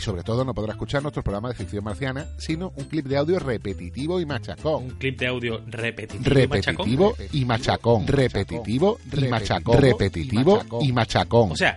Y sobre todo no podrá escuchar nuestro programa de ficción marciana, sino un clip de audio repetitivo y machacón. Un clip de audio repetitivo, y machacón. Repetitivo y machacón. Repetitivo y machacón. Repetitivo y machacón. O sea,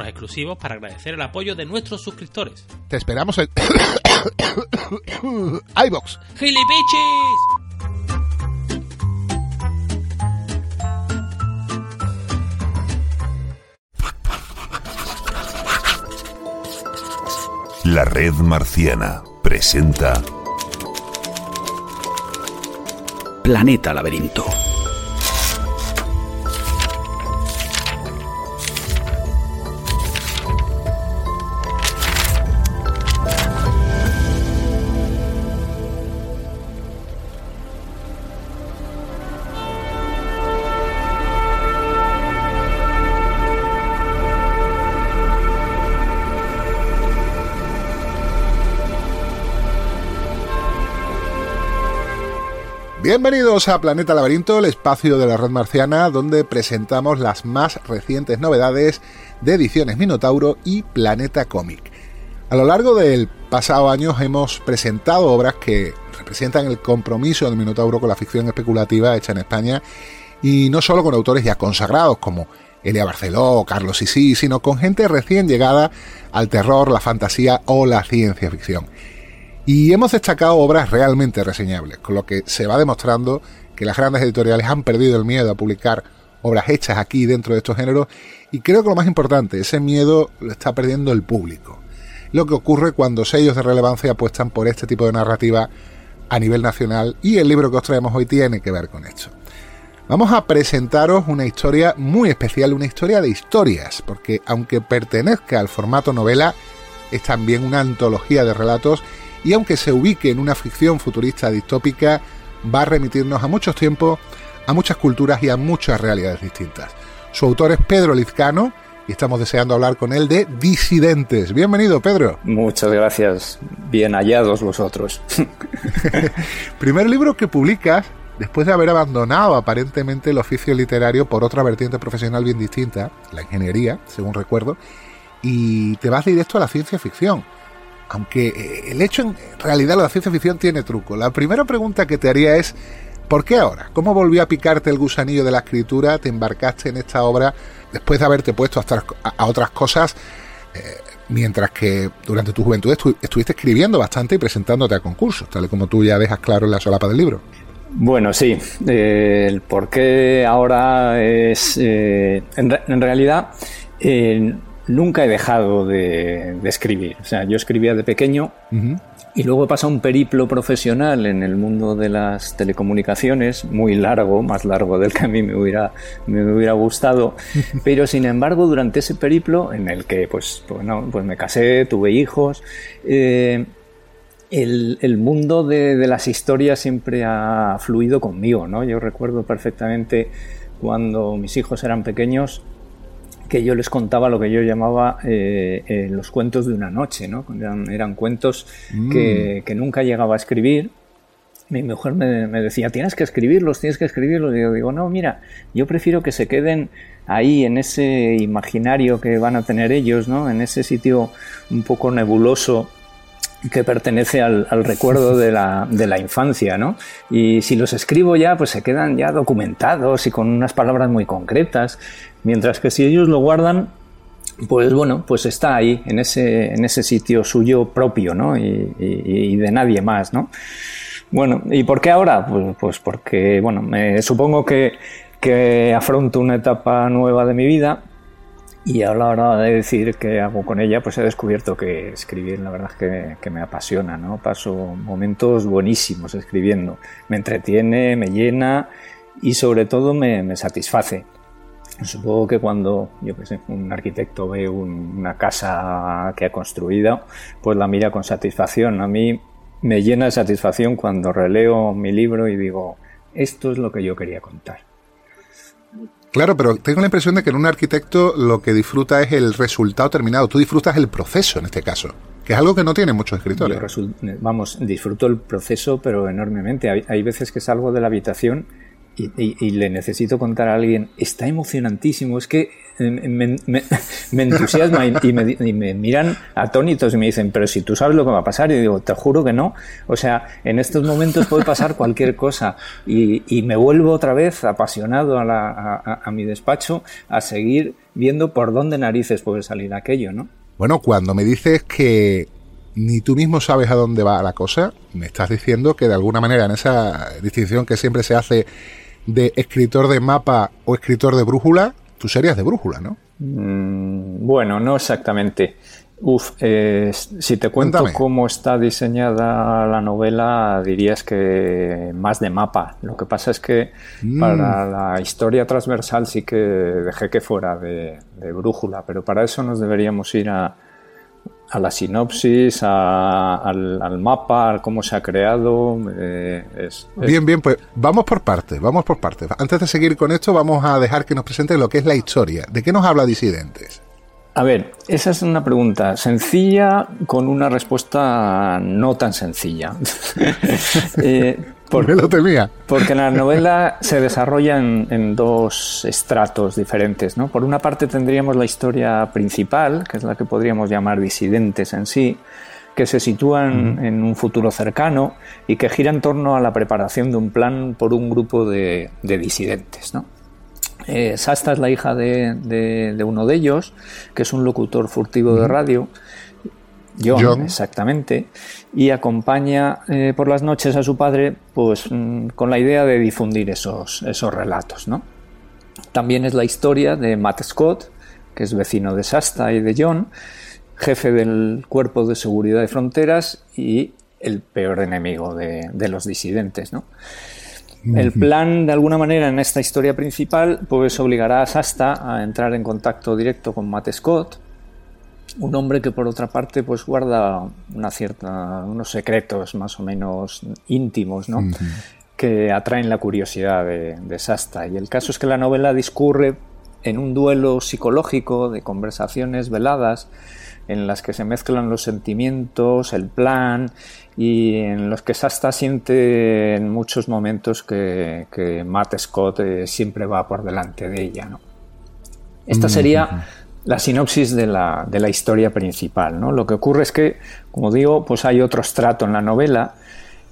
exclusivos para agradecer el apoyo de nuestros suscriptores. Te esperamos en iVox. ¡Gilipichis! La Red Marciana presenta Planeta Laberinto. Bienvenidos a Planeta Laberinto, el espacio de la red marciana donde presentamos las más recientes novedades de ediciones Minotauro y Planeta Cómic. A lo largo del pasado año hemos presentado obras que representan el compromiso del Minotauro con la ficción especulativa hecha en España y no solo con autores ya consagrados como Elia Barceló Carlos Sisi, sino con gente recién llegada al terror, la fantasía o la ciencia ficción. Y hemos destacado obras realmente reseñables, con lo que se va demostrando que las grandes editoriales han perdido el miedo a publicar obras hechas aquí dentro de estos géneros y creo que lo más importante, ese miedo lo está perdiendo el público. Lo que ocurre cuando sellos de relevancia apuestan por este tipo de narrativa a nivel nacional y el libro que os traemos hoy tiene que ver con esto. Vamos a presentaros una historia muy especial, una historia de historias, porque aunque pertenezca al formato novela, es también una antología de relatos y aunque se ubique en una ficción futurista distópica, va a remitirnos a muchos tiempos, a muchas culturas y a muchas realidades distintas. Su autor es Pedro Lizcano y estamos deseando hablar con él de Disidentes. Bienvenido, Pedro. Muchas gracias. Bien hallados vosotros. Primer libro que publicas después de haber abandonado aparentemente el oficio literario por otra vertiente profesional bien distinta, la ingeniería, según recuerdo, y te vas directo a la ciencia ficción. Aunque eh, el hecho en realidad la ciencia ficción tiene truco. La primera pregunta que te haría es, ¿por qué ahora? ¿Cómo volvió a picarte el gusanillo de la escritura? ¿Te embarcaste en esta obra después de haberte puesto a, otras- cosas? eh, mientras que durante tu juventud estu- estuviste escribiendo bastante y presentándote a concursos, tal y como tú ya dejas claro en la solapa del libro. Bueno, sí. eh, el por qué ahora es... en, re- en realidad, nunca he dejado de, de escribir. O sea, yo escribía de pequeño Ujú. y luego he pasado un periplo profesional en el mundo de las telecomunicaciones, muy largo, más largo del que a mí me hubiera, me hubiera gustado. Pero sin embargo, durante ese periplo, en el que pues, bueno, pues me casé, tuve hijos, eh, el, el mundo de, de las historias siempre ha fluido conmigo, ¿no? Yo recuerdo perfectamente cuando mis hijos eran pequeños que yo les contaba lo que yo llamaba eh, eh, los cuentos de una noche, ¿no? Eran, eran cuentos que, que nunca llegaba a escribir. Mi mujer me, me decía, tienes que escribirlos, tienes que escribirlos. Y yo digo, no, mira, yo prefiero que se queden ahí en ese imaginario que van a tener ellos, ¿no? En ese sitio un poco nebuloso que pertenece al, recuerdo de la, infancia, ¿no? Y si los escribo ya, pues se quedan ya documentados y con unas palabras muy concretas, mientras que si ellos lo guardan, pues bueno, pues está ahí, en ese, sitio suyo propio, ¿no? Y, de nadie más, ¿no? Bueno, ¿y por qué ahora? Pues, pues porque, bueno, me, supongo que afronto una etapa nueva de mi vida y a la hora de decir qué hago con ella, pues he descubierto que escribir la verdad es que, me apasiona, ¿no? Paso momentos buenísimos escribiendo. Me entretiene, me llena y sobre todo me, satisface. Supongo que cuando, yo que sé, un arquitecto ve una casa que ha construido, pues la mira con satisfacción. A mí me llena de satisfacción cuando releo mi libro y digo, esto es lo que yo quería contar. Claro, pero tengo la impresión de que en un arquitecto lo que disfruta es el resultado terminado. Tú disfrutas el proceso en este caso, que es algo que no tienen muchos escritores. vamos, disfruto el proceso, pero enormemente. Hay, hay veces que salgo de la habitación y, le necesito contar a alguien, está emocionantísimo, es que me, entusiasma y, me, miran atónitos y me dicen, pero si tú sabes lo que va a pasar, y digo, te juro que no. O sea, en estos momentos puede pasar cualquier cosa y, me vuelvo otra vez apasionado a, a mi despacho a seguir viendo por dónde narices puede salir aquello, ¿no? Bueno, cuando me dices que ni tú mismo sabes a dónde va la cosa, me estás diciendo que de alguna manera en esa distinción que siempre se hace de escritor de mapa o escritor de brújula, tú serías de brújula, ¿no? Mm, bueno, no exactamente. Uf, eh, si te cuento cómo está diseñada la novela, dirías que más de mapa. Lo que pasa es que mm. para la historia transversal sí que dejé que fuera de brújula, pero para eso nos deberíamos ir a, a la sinopsis, al, mapa, a cómo se ha creado. Eh, bien, bien, pues vamos por partes, vamos por partes. Antes de seguir con esto, vamos a dejar que nos presente lo que es la historia. ¿De qué nos habla Disidentes? A ver, esa es una pregunta sencilla con una respuesta no tan sencilla. eh, ¿Por qué lo temía? Porque la novela se desarrolla en, dos estratos diferentes. ¿no? Por una parte tendríamos la historia principal, que es la que podríamos llamar disidentes en sí, que se sitúa en, un futuro cercano y que gira en torno a la preparación de un plan por un grupo de, disidentes. ¿no? Eh, Sasta es la hija de, uno de ellos, que es un locutor furtivo de radio, John, exactamente, y acompaña eh, por las noches a su padre pues, mm, con la idea de difundir esos, esos relatos. ¿no? También es la historia de Matt Scott, que es vecino de Sasta y de John, jefe del Cuerpo de Seguridad de Fronteras y el peor enemigo de, de los disidentes. ¿no? El plan, de alguna manera, en esta historia principal, pues obligará a Sasta a entrar en contacto directo con Matt Scott, un hombre que por otra parte pues guarda una cierta unos secretos más o menos íntimos ¿no? que atraen la curiosidad de, de, Sasta y el caso es que la novela discurre en un duelo psicológico de conversaciones veladas en las que se mezclan los sentimientos, el plan y en los que Sasta siente en muchos momentos que, que Matt Scott eh, siempre va por delante de ella. ¿no? Esta sería la sinopsis de la, de la historia principal. ¿no? Lo que ocurre es que, como digo, pues hay otro estrato en la novela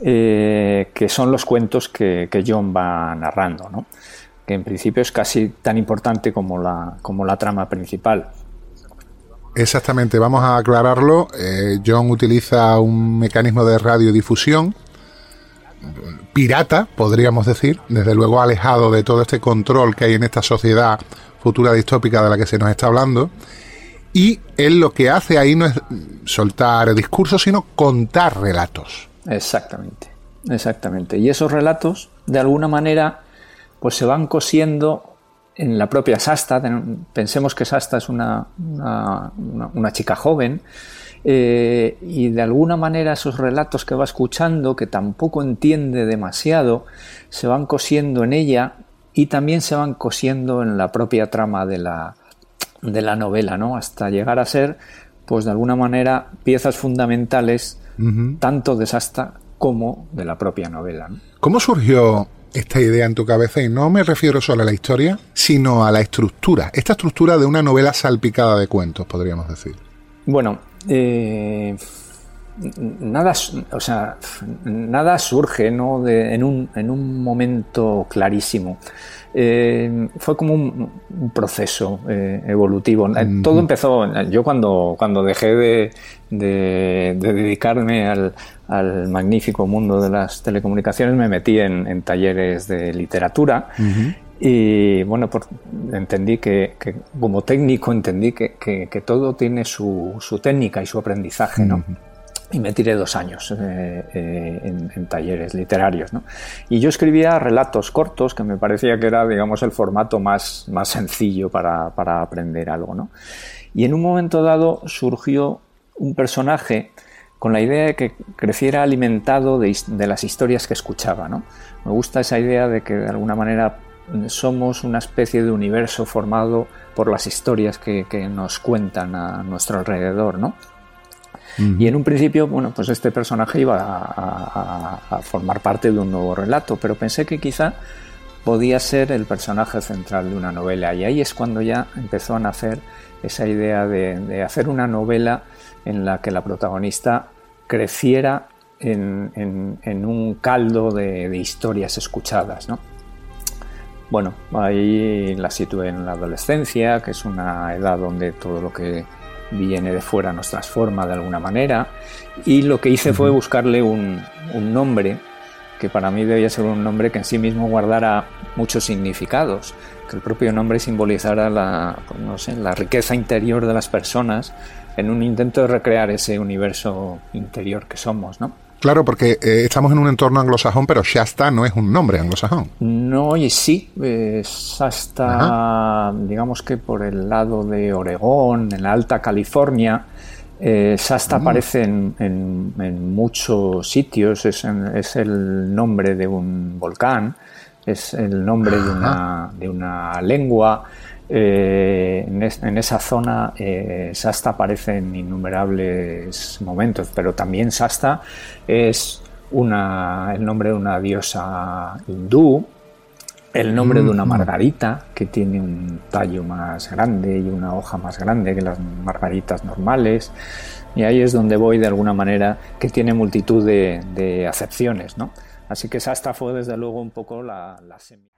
eh, que son los cuentos que, John va narrando, ¿no? que en principio es casi tan importante como la, como la trama principal. Exactamente, vamos a aclararlo. Eh, John utiliza un mecanismo de radiodifusión pirata, podríamos decir, desde luego alejado de todo este control que hay en esta sociedad futura distópica de la que se nos está hablando. Y él lo que hace ahí no es soltar discursos, sino contar relatos. Exactamente, exactamente. Y esos relatos, de alguna manera, pues se van cosiendo en la propia Sasta. Pensemos que Sasta es una, una, chica joven. Eh, y de alguna manera esos relatos que va escuchando, que tampoco entiende demasiado, se van cosiendo en ella y también se van cosiendo en la propia trama de la, de la novela, ¿no? Hasta llegar a ser, pues de alguna manera, piezas fundamentales tanto de Sasta como de la propia novela. ¿Cómo surgió esta idea en tu cabeza? Y no me refiero solo a la historia, sino a la estructura. Esta estructura de una novela salpicada de cuentos, podríamos decir. Bueno, eh, nada, o sea, nada surge ¿no? de, en, un, en, un, momento clarísimo. Eh, fue como un, proceso eh, evolutivo. Todo empezó, yo cuando, cuando dejé de, de, dedicarme al, al, magnífico mundo de las telecomunicaciones, me metí en, talleres de literatura. Y bueno, entendí que, como técnico entendí que, que, todo tiene su, su, técnica y su aprendizaje, ¿no? y me tiré dos años eh, eh, en, talleres literarios. ¿no? Y yo escribía relatos cortos, que me parecía que era, digamos, el formato más, más sencillo para, para aprender algo. ¿no? Y en un momento dado surgió un personaje con la idea de que creciera alimentado de, de las historias que escuchaba. ¿no? Me gusta esa idea de que de alguna manera somos una especie de universo formado por las historias que, que nos cuentan a nuestro alrededor, ¿no? Y en un principio, bueno, pues este personaje iba a, formar parte de un nuevo relato, pero pensé que quizá podía ser el personaje central de una novela. Y ahí es cuando ya empezó a nacer esa idea de, hacer una novela en la que la protagonista creciera en, un caldo de, historias escuchadas, ¿no? Bueno, ahí la situé en la adolescencia, que es una edad donde todo lo que viene de fuera nos transforma de alguna manera. Y lo que hice fue buscarle un, nombre que para mí debía ser un nombre que en sí mismo guardara muchos significados, que el propio nombre simbolizara la, pues no sé, la riqueza interior de las personas en un intento de recrear ese universo interior que somos, ¿no? Claro, porque eh, estamos en un entorno anglosajón, pero Shasta no es un nombre anglosajón. No, y sí, eh, Shasta, digamos que por el lado de Oregón, en la Alta California, eh, Shasta ah. aparece en, muchos sitios, es, es, el nombre de un volcán, es el nombre de una, de una lengua, eh, en, esa zona eh, Sasta aparece en innumerables momentos, pero también Sasta es una, el nombre de una diosa hindú, el nombre de una mm. margarita que tiene un tallo más grande y una hoja más grande que las margaritas normales. Y ahí es donde voy de alguna manera, que tiene multitud de, acepciones. ¿no? Así que Sasta fue desde luego un poco la, la semilla.